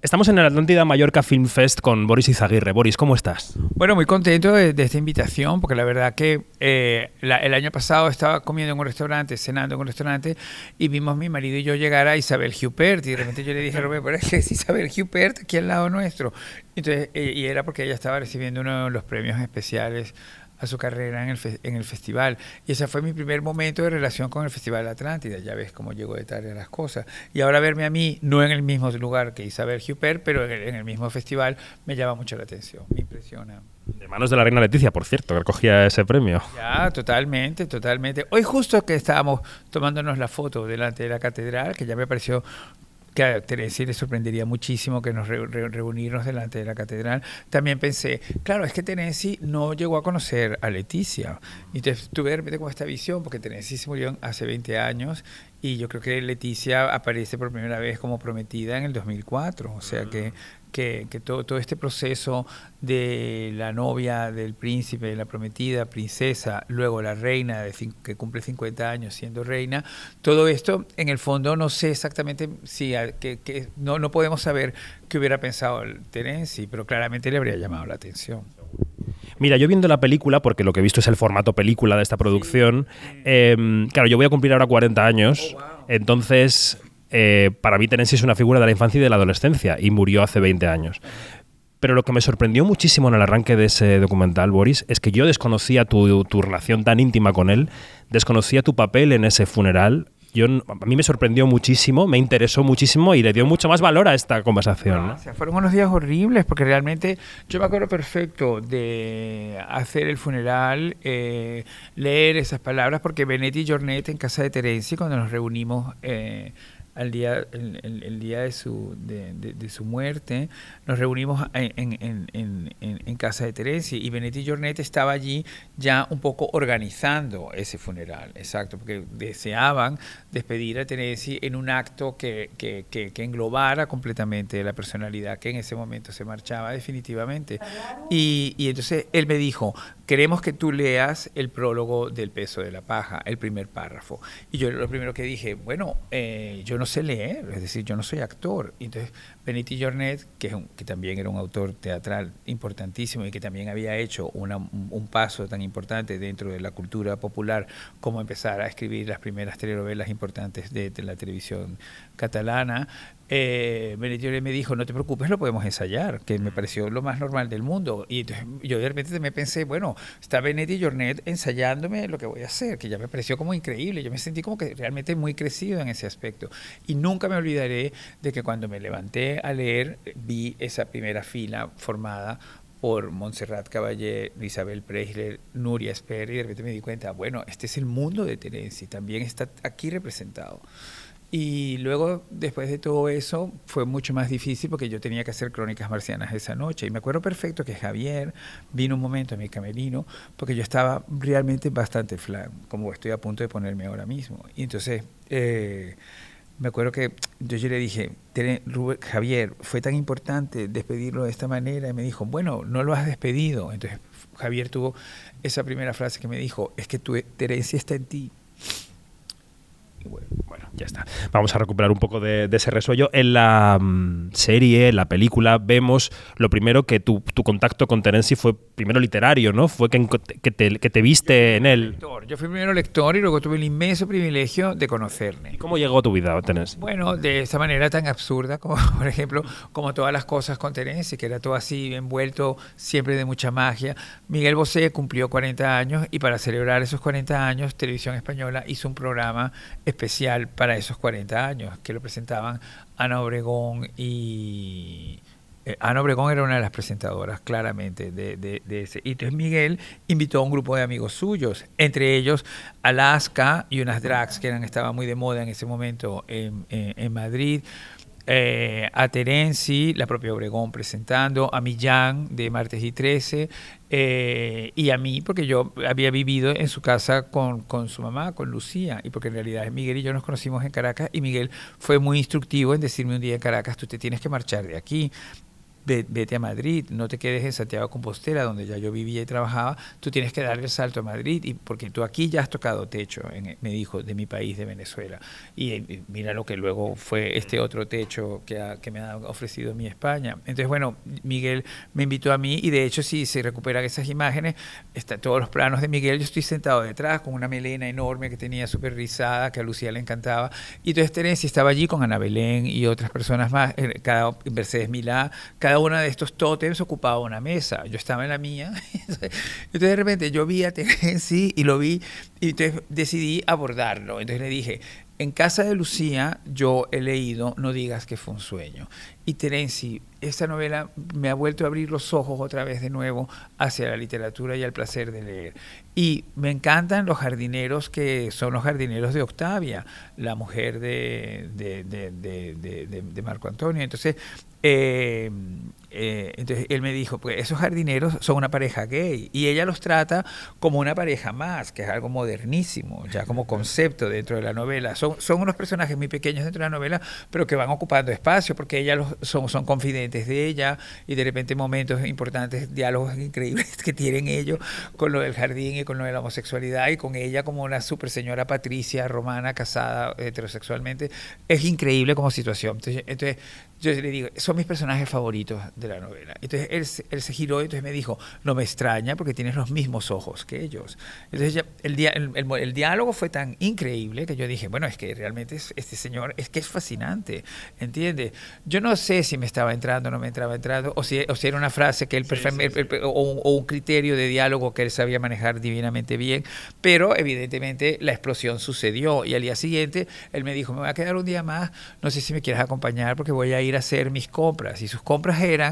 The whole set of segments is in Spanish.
Estamos en el Atlántida Mallorca Film Fest con Boris Izaguirre. Boris, ¿cómo estás? Bueno, muy contento de, esta invitación, porque la verdad que eh, el año pasado estaba comiendo en un restaurante, cenando en un restaurante, y vimos mi marido y yo llegar a Isabel Hupert, y de repente yo le dije, Rubén, pero es que es Isabel Hupert aquí al lado nuestro. Entonces, eh, y era porque ella estaba recibiendo uno de los premios especiales a su carrera en el, en el festival. Y ese fue mi primer momento de relación con el Festival Atlántida. Ya ves cómo llegó de tarde a las cosas. Y ahora verme a mí, no en el mismo lugar que Isabel Huppert, pero en el, mismo festival, me llama mucho la atención, me impresiona. De manos de la reina Leticia, por cierto, que recogía ese premio. Ya, totalmente, totalmente. Hoy justo que estábamos tomándonos la foto delante de la catedral, que ya me pareció que a Teresa le sorprendería muchísimo que nos reunirnos delante de la catedral. También pensé, claro, es que Tennessee no llegó a conocer a Leticia. Y tuve de repente con esta visión, porque Tennessee se murió hace 20 años y yo creo que Leticia aparece por primera vez como prometida en el 2004. O sea que que, todo, todo, este proceso de la novia del príncipe, la prometida princesa, luego la reina de que cumple 50 años siendo reina, todo esto en el fondo no sé exactamente si que, no, no podemos saber qué hubiera pensado el Terenzi, pero claramente le habría llamado la atención. Mira, yo viendo la película, porque lo que he visto es el formato película de esta producción, em, claro, yo voy a cumplir ahora 40 años, oh, entonces eh, para mí Tennessee es una figura de la infancia y de la adolescencia y murió hace 20 años. Pero lo que me sorprendió muchísimo en el arranque de ese documental, Boris, es que yo desconocía tu, tu relación tan íntima con él, desconocía tu papel en ese funeral. Yo, a mí me sorprendió muchísimo, me interesó muchísimo y le dio mucho más valor a esta conversación. fueron unos días horribles porque realmente yo me acuerdo perfecto de hacer el funeral, eh, leer esas palabras, porque Benetti y Jornet en casa de Terenzi, cuando nos reunimos... Eh, al día, el, el, día de su, de, de, su muerte, nos reunimos en, en, en, en casa de Teresa y Benetti Jornet estaba allí ya un poco organizando ese funeral, exacto, porque deseaban despedir a Teresi en un acto que, que, que, que, englobara completamente la personalidad que en ese momento se marchaba definitivamente. Y, y entonces él me dijo, queremos que tú leas el prólogo del peso de la paja, el primer párrafo. Y yo lo primero que dije, bueno, eh, yo no sé leer, es decir, yo no soy actor. entonces Beniti Jornet, que, que también era un autor teatral importantísimo y que también había hecho una, un paso tan importante dentro de la cultura popular como empezar a escribir las primeras telenovelas importantes de la televisión catalana, eh, me dijo, no te preocupes, lo podemos ensayar, que me pareció lo más normal del mundo. Y yo de repente me pensé, bueno, está Benetti Jornet ensayándome lo que voy a hacer, que ya me pareció como increíble. Yo me sentí como que realmente muy crecido en ese aspecto. Y nunca me olvidaré de que cuando me levanté a leer, vi esa primera fila formada por Montserrat Caballé, Isabel Preisler, Nuria Esper, y de repente me di cuenta, bueno, este es el mundo de Terenci, también está aquí representado. Y luego, después de todo eso, fue mucho más difícil porque yo tenía que hacer crónicas marcianas esa noche. Y me acuerdo perfecto que Javier vino un momento a mi camerino porque yo estaba realmente bastante flan, como estoy a punto de ponerme ahora mismo. Y entonces, eh, me acuerdo que yo, le dije, Javier, fue tan importante despedirlo de esta manera. Y me dijo, bueno, no lo has despedido. Entonces, Javier tuvo esa primera frase que me dijo, es que tu herencia está en ti bueno, ya está. Vamos a recuperar un poco de, ese resuello. En la mm, serie, en la película, vemos lo primero que tu, contacto con Terenzi fue primero literario, ¿no? Fue que, que, te, viste en él. Yo fui primero lector y luego tuve el inmenso privilegio de conocerle. ¿Y cómo llegó a tu vida, Terenzi? Bueno, de esa manera tan absurda como, por ejemplo, como todas las cosas con Terenzi, que era todo así, envuelto siempre de mucha magia. Miguel Bosé cumplió 40 años y para celebrar esos 40 años, Televisión Española hizo un programa especial para esos 40 años, que lo presentaban Ana Obregón y... Eh, Ana Obregón era una de las presentadoras, claramente, de, de, ese. Y entonces Miguel invitó a un grupo de amigos suyos, entre ellos Alaska y unas drags que eran, estaban muy de moda en ese momento en, en Madrid. Eh, a Terenzi, la propia Obregón presentando, a Millán de Martes y 13, eh, y a mí, porque yo había vivido en su casa con, con, su mamá, con Lucía, y porque en realidad Miguel y yo nos conocimos en Caracas, y Miguel fue muy instructivo en decirme un día en Caracas, tú te tienes que marchar de aquí. Vete a Madrid, no te quedes en Santiago de Compostela, donde ya yo vivía y trabajaba, tú tienes que darle el salto a Madrid, y porque tú aquí ya has tocado techo, me dijo, de mi país, de Venezuela. Y, mira lo que luego fue este otro techo que, me ha ofrecido mi España. Entonces, bueno, Miguel me invitó a mí y de hecho si se recuperan esas imágenes, está todos los planos de Miguel, yo estoy sentado detrás con una melena enorme que tenía súper rizada, que a Lucía le encantaba. Y entonces Terencia estaba allí con Ana Belén y otras personas más, eh, cada, Mercedes Milá, cada una de estos tótems ocupaba una mesa. Yo estaba en la mía. Entonces de repente yo vi a Terencia y lo vi y entonces decidí abordarlo. Entonces le dije, en casa de Lucía yo he leído No digas que fue un sueño. Y Terenci, esta novela me ha vuelto a abrir los ojos otra vez de nuevo hacia la literatura y al placer de leer. Y me encantan los jardineros que son los jardineros de Octavia, la mujer de, de Marco Antonio. Entonces, eh, eh, entonces él me dijo, pues esos jardineros son una pareja gay y ella los trata como una pareja más, que es algo modernísimo, ya como concepto dentro de la novela. Son, unos personajes muy pequeños dentro de la novela, pero que van ocupando espacio porque ella los, son, son confidentes de ella y de repente momentos importantes, diálogos increíbles que tienen ellos con lo del jardín y con lo de la homosexualidad y con ella como una super señora Patricia romana casada heterosexualmente. Es increíble como situación. Entonces, entonces yo le digo, son mis personajes favoritos de la novela. Entonces él, él se giró y entonces me dijo, no me extraña porque tienes los mismos ojos que ellos. Entonces el, el, el, diálogo fue tan increíble que yo dije, bueno, es que realmente este señor es que es fascinante, ¿entiendes? Yo no sé si me estaba entrando o no me entraba entrando, o si, o si era una frase que él, o, o, un criterio de diálogo que él sabía manejar divinamente bien, pero evidentemente la explosión sucedió y al día siguiente él me dijo, me voy a quedar un día más, no sé si me quieres acompañar porque voy a ir a hacer mis compras. Y sus compras eran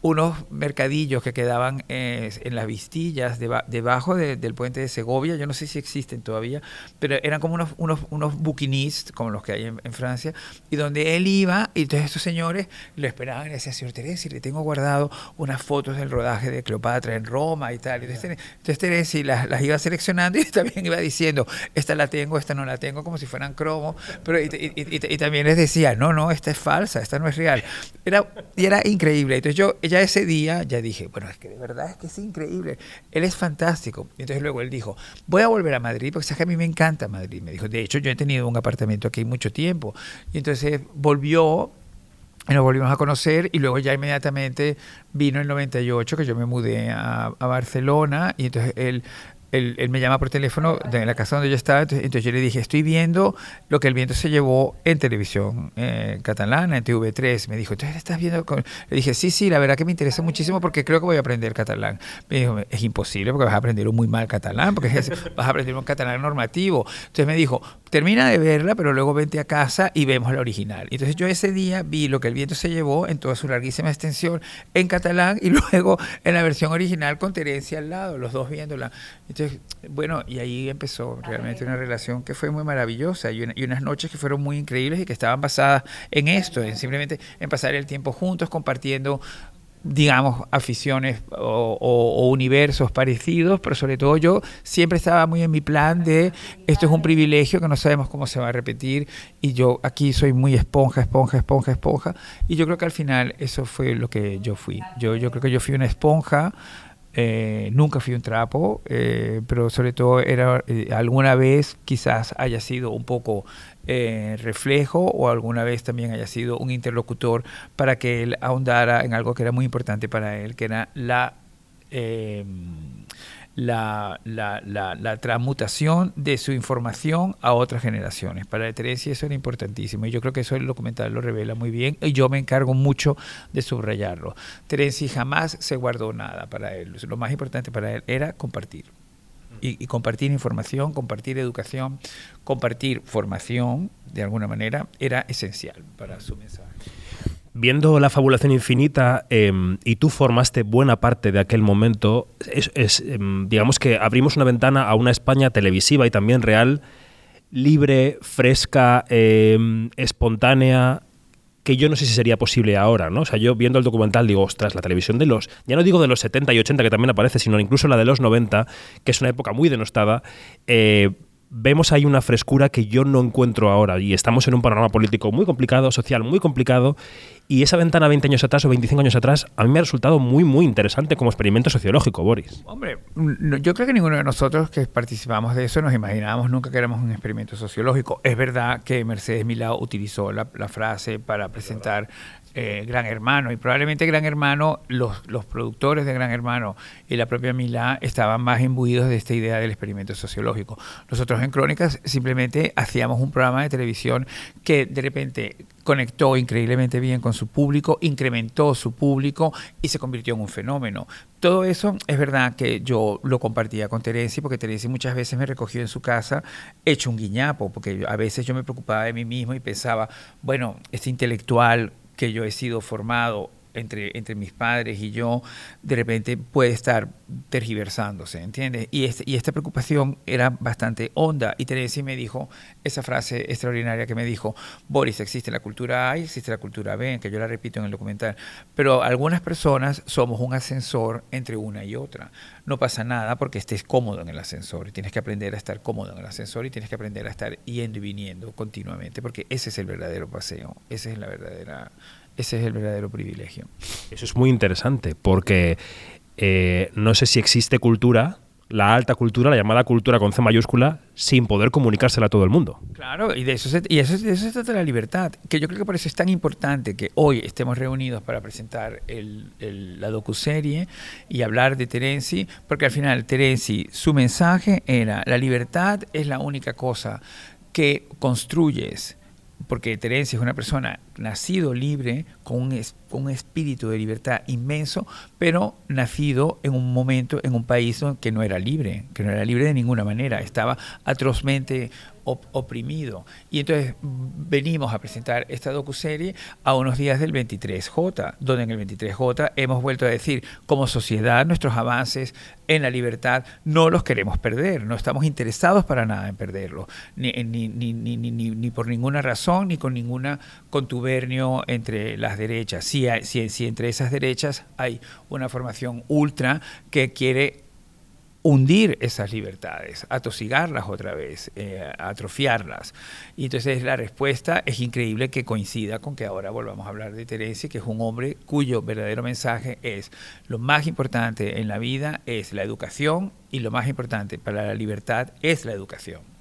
unos mercadillos que quedaban eh, en las vistillas debajo del puente de Segovia. Yo no sé si existen todavía, pero eran como unos, unos, unos buquinistes, como los que hay en, Francia, y donde él iba, y todos estos señores lo esperaban y le decían, señor Teresa, le tengo guardado unas fotos del rodaje de Cleopatra en Roma y tal. Entonces, entonces Teresa las, las iba seleccionando y también iba diciendo, esta la tengo, esta no la tengo, como si fueran cromo, pero y, y también les decía, no, no, esta es falsa, esta no es real. Era, y era increíble. Entonces yo ya ese día ya dije, bueno, es que de verdad es que es increíble. Él es fantástico. Y entonces luego él dijo, voy a volver a Madrid porque sabes que a mí me encanta Madrid. Me dijo, de hecho yo he tenido un apartamento aquí mucho tiempo. Y entonces volvió y nos volvimos a conocer y luego ya inmediatamente vino el 98 que yo me mudé a, a Barcelona y entonces él él, me llama por teléfono de la casa donde yo estaba, entonces, yo le dije, estoy viendo lo que el viento se llevó en televisión eh, catalana, en TV3. Me dijo, ¿tú estás viendo? Le dije, sí, sí, la verdad que me interesa muchísimo porque creo que voy a aprender catalán. Me dijo, es imposible porque vas a aprender un muy mal catalán, porque vas a aprender un catalán normativo. Entonces me dijo, termina de verla, pero luego vente a casa y vemos la original. Entonces yo ese día vi lo que el viento se llevó en toda su larguísima extensión en catalán y luego en la versión original con Terencia al lado, los dos viéndola. Entonces, bueno, y ahí empezó realmente una relación que fue muy maravillosa y, y unas noches que fueron muy increíbles y que estaban basadas en esto, en simplemente en pasar el tiempo juntos compartiendo digamos, aficiones o, universos parecidos, pero sobre todo yo siempre estaba muy en mi plan de esto es un privilegio que no sabemos cómo se va a repetir y yo aquí soy muy esponja, esponja, esponja, esponja y yo creo que al final eso fue lo que yo fui. Yo, yo creo que yo fui una esponja eh, nunca fui un trapo, eh, pero sobre todo era eh, alguna vez quizás haya sido un poco reflejo o alguna vez también haya sido un interlocutor para que él ahondara en algo que era muy importante para él, que era la la, la, la, transmutación de su información a otras generaciones. Para Teresia eso era importantísimo y yo creo que eso el documental lo revela muy bien y yo me encargo mucho de subrayarlo. Teresia jamás se guardó nada para él. Lo más importante para él era compartir. Y, y, compartir información, compartir educación, compartir formación, de alguna manera, era esencial para su mensaje viendo la fabulación infinita em, y tú formaste buena parte de aquel momento, em, digamos que abrimos una ventana a una España televisiva y también real, libre, fresca, em, espontánea, que yo no sé si sería posible ahora, ¿no? O sea, yo viendo el documental digo, ostras, la televisión de los, ya no digo de los 70 y 80 que también aparece, sino incluso la de los 90, que es una época muy denostada, eh, vemos ahí una frescura que yo no encuentro ahora. Y estamos en un panorama político muy complicado, social muy complicado. Y esa ventana 20 años atrás o 25 años atrás a mí me ha resultado muy, muy interesante como experimento sociológico, Boris. Hombre, yo creo que ninguno de nosotros que participamos de eso nos imaginábamos nunca que éramos un experimento sociológico. Es verdad que Mercedes Milao utilizó la, la frase para presentar eh, Gran Hermano. Y probablemente Gran Hermano, los, los productores de Gran Hermano y la propia Milá estaban más imbuidos de esta idea del experimento sociológico. Nosotros en Crónicas simplemente hacíamos un programa de televisión que de repente conectó increíblemente bien con su público, incrementó su público y se convirtió en un fenómeno. Todo eso es verdad que yo lo compartía con Terenci, porque Terenci muchas veces me recogió en su casa hecho un guiñapo, porque a veces yo me preocupaba de mí mismo y pensaba, bueno, este intelectual que yo he sido formado entre, mis padres y yo, de repente puede estar tergiversándose, ¿entiendes? Y, este, y esta preocupación era bastante honda. Y Teresa me dijo esa frase extraordinaria que me dijo, Boris, existe la cultura A y existe la cultura B, que yo la repito en el documental. Pero algunas personas somos un ascensor entre una y otra. No pasa nada porque estés cómodo en el ascensor. Tienes que aprender a estar cómodo en el ascensor y tienes que aprender a estar yendo y viniendo continuamente, porque ese es el verdadero paseo, esa es la verdadera ese es el verdadero privilegio. Eso es muy interesante, porque eh, no sé si existe cultura, la alta cultura, la llamada cultura con C mayúscula, sin poder comunicársela a todo el mundo. Claro, y de eso se, y eso, de eso se trata la libertad, que yo creo que por eso es tan importante que hoy estemos reunidos para presentar el, el, la docuserie y hablar de Terenzi, porque al final Terenzi, su mensaje era, la libertad es la única cosa que construyes, porque Terenzi es una persona nacido libre, con un, con un, espíritu de libertad inmenso, pero nacido en un momento, en un país que no era libre, que no era libre de ninguna manera, estaba atrozmente oprimido. Y entonces venimos a presentar esta docuserie a unos días del 23J, donde en el 23J hemos vuelto a decir, como sociedad, nuestros avances en la libertad no los queremos perder, no estamos interesados para nada en perderlos, ni, ni, ni, ni, ni por ninguna razón, ni con ninguna contubernio entre las derechas. Si, hay, si, entre esas derechas hay una formación ultra que quiere hundir esas libertades, atosigarlas otra vez, eh, atrofiarlas. Y entonces la respuesta es increíble que coincida con que ahora volvamos a hablar de Teresa, que es un hombre cuyo verdadero mensaje es lo más importante en la vida es la educación y lo más importante para la libertad es la educación.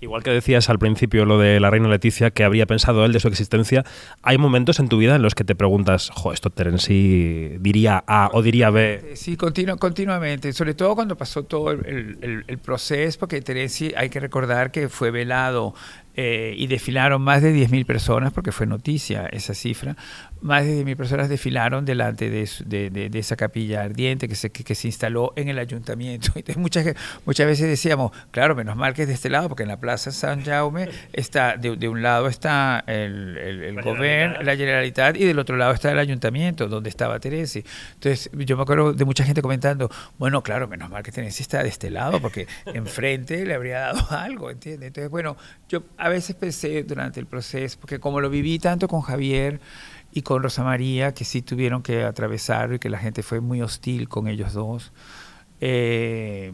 Igual que decías al principio lo de la reina Leticia, que habría pensado él de su existencia, hay momentos en tu vida en los que te preguntas, jo, esto Terenci diría A o diría B. Sí, continu continuamente, sobre todo cuando pasó todo el, el, proceso, porque Terenci hay que recordar que fue velado eh, y desfilaron más de 10.000 personas, porque fue noticia esa cifra, más de 10.000 personas desfilaron delante de, de, de, esa capilla ardiente que se, que, que, se instaló en el ayuntamiento. Entonces muchas, muchas veces decíamos, claro, menos mal que es de este lado, porque en la Plaza San Jaume está, de, un lado está el, el, el la gobierno, la Generalitat, y del otro lado está el ayuntamiento, donde estaba Teresi. Entonces yo me acuerdo de mucha gente comentando, bueno, claro, menos mal que Teresi está de este lado, porque enfrente le habría dado algo, ¿entiendes? Entonces, bueno, yo a veces pensé durante el proceso, porque como lo viví tanto con Javier y con Rosa María, que sí tuvieron que atravesar y que la gente fue muy hostil con ellos dos, eh,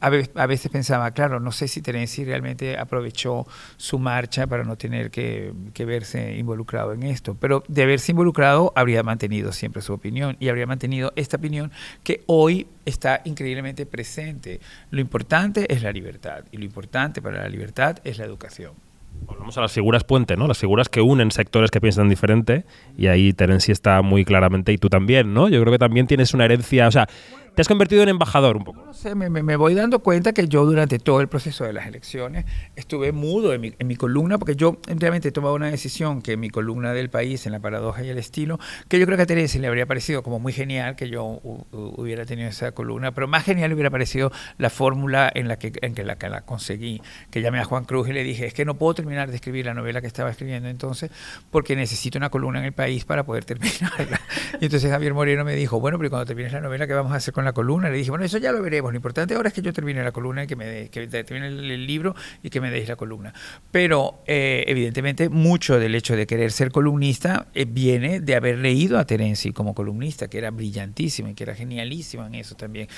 a, veces, pensaba, claro, no sé si Terenzi realmente aprovechó su marcha para no tener que, que, verse involucrado en esto, pero de haberse involucrado habría mantenido siempre su opinión y habría mantenido esta opinión que hoy está increíblemente presente. Lo importante es la libertad y lo importante para la libertad es la educación. Volvemos a las figuras puente, ¿no? Las figuras que unen sectores que piensan diferente y ahí Terenci está muy claramente y tú también, ¿no? Yo creo que también tienes una herencia, o sea, te has convertido en embajador un poco. No sé, me, me, voy dando cuenta que yo durante todo el proceso de las elecciones estuve mudo en mi, en mi, columna, porque yo realmente he tomado una decisión que en mi columna del país, en la paradoja y el estilo, que yo creo que a Teresa le habría parecido como muy genial que yo hubiera tenido esa columna, pero más genial hubiera parecido la fórmula en la que, en que la, que la conseguí, que llamé a Juan Cruz y le dije, es que no puedo terminar de escribir la novela que estaba escribiendo entonces, porque necesito una columna en el país para poder terminarla. Y entonces Javier Moreno me dijo, bueno, pero cuando termines la novela, ¿qué vamos a hacer con la columna? Le dije, bueno, eso ya lo veremos. Lo importante ahora es que yo termine la columna y que me de, que termine el libro y que me deis la columna. Pero eh, evidentemente mucho del hecho de querer ser columnista eh, viene de haber leído a Terenzi como columnista, que era brillantísima y que era genialísima en eso también.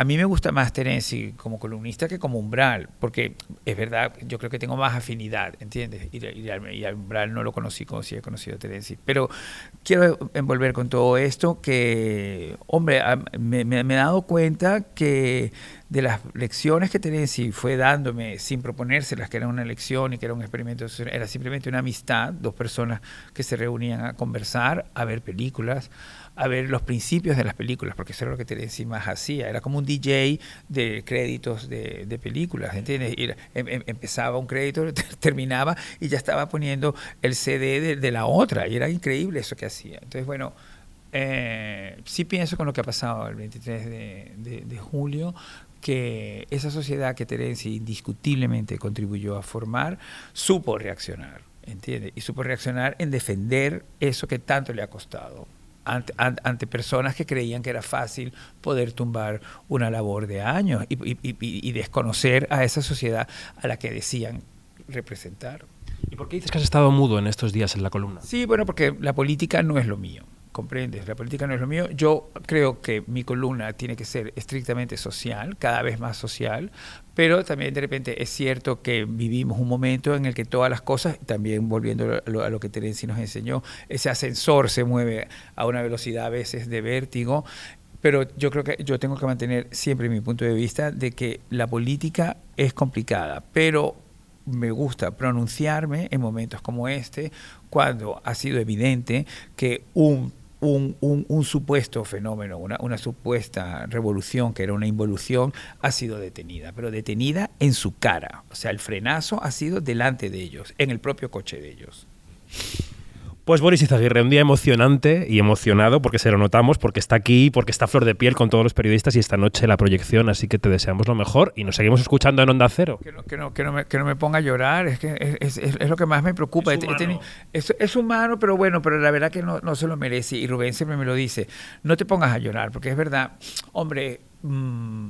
A mí me gusta más Terenzi como columnista que como Umbral, porque es verdad, yo creo que tengo más afinidad, ¿entiendes? Y, y, a Umbral no lo conocí como si he conocido a Terenzi. Pero quiero envolver con todo esto que, hombre, me, he dado cuenta que de las lecciones que Terenzi fue dándome sin proponérselas, que era una lección y que era un experimento, era simplemente una amistad, dos personas que se reunían a conversar, a ver películas, a ver los principios de las películas, porque eso era lo que Terenzi más hacía, era como un DJ de créditos de, películas, ¿entiendes? Em, em, empezaba un crédito, terminaba y ya estaba poniendo el CD de, la otra, y era increíble eso que hacía. Entonces, bueno, eh, sí pienso con lo que ha pasado el 23 de, de julio, que esa sociedad que Terenzi indiscutiblemente contribuyó a formar, supo reaccionar, ¿entiende? Y supo reaccionar en defender eso que tanto le ha costado. Ante, personas que creían que era fácil poder tumbar una labor de años y, desconocer a esa sociedad a la que decían representar. ¿Y por qué dices que has estado mudo en estos días en la columna? Sí, bueno, porque la política no es lo mío comprendes, la política no es lo mío. Yo creo que mi columna tiene que ser estrictamente social, cada vez más social, pero también de repente es cierto que vivimos un momento en el que todas las cosas, también volviendo a lo, que Terenzi nos enseñó, ese ascensor se mueve a una velocidad a veces de vértigo, pero yo creo que yo tengo que mantener siempre mi punto de vista de que la política es complicada, pero me gusta pronunciarme en momentos como este, cuando ha sido evidente que un un, un, supuesto fenómeno, una, una, supuesta revolución que era una involución, ha sido detenida, pero detenida en su cara. O sea, el frenazo ha sido delante de ellos, en el propio coche de ellos. Pues Boris Izaguirre, un día emocionante y emocionado porque se lo notamos, porque está aquí, porque está flor de piel con todos los periodistas y esta noche la proyección, así que te deseamos lo mejor y nos seguimos escuchando en Onda Cero. Que no, que no, que no, me, que no me, ponga a llorar, es que es, es, lo que más me preocupa. Es humano. es humano. pero bueno, pero la verdad que no, no, se lo merece y Rubén siempre me lo dice, no te pongas a llorar, porque es verdad, hombre... Mmm,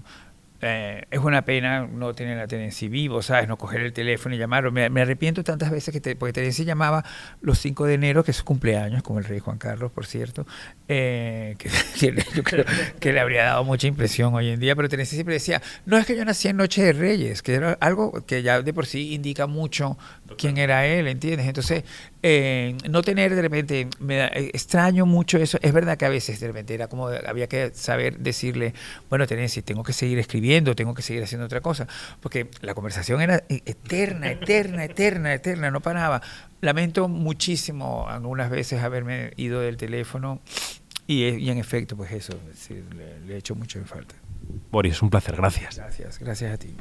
eh, es una pena no tener a Terenci vivo, ¿sabes? No coger el teléfono y llamarlo. Me, arrepiento tantas veces que te, porque Terenci llamaba los 5 de enero, que es su cumpleaños, como el rey Juan Carlos, por cierto, eh, que, yo creo que le habría dado mucha impresión hoy en día, pero Terenci siempre decía, no es que yo nací en Noche de Reyes, que era algo que ya de por sí indica mucho quién era él, ¿entiendes? Entonces, eh, no tener de repente, me extraño mucho eso, es verdad que a veces de repente era como, había que saber decirle, bueno, Terenci, tengo que seguir escribiendo, tengo que seguir haciendo otra cosa, porque la conversación era e-, eterna, eterna, eterna, eterna, no paraba. Lamento muchísimo algunas veces haberme ido del teléfono y, en efecto, pues eso, le, le he hecho mucho en falta. Boris, un placer, gracias. Gracias, gracias a ti.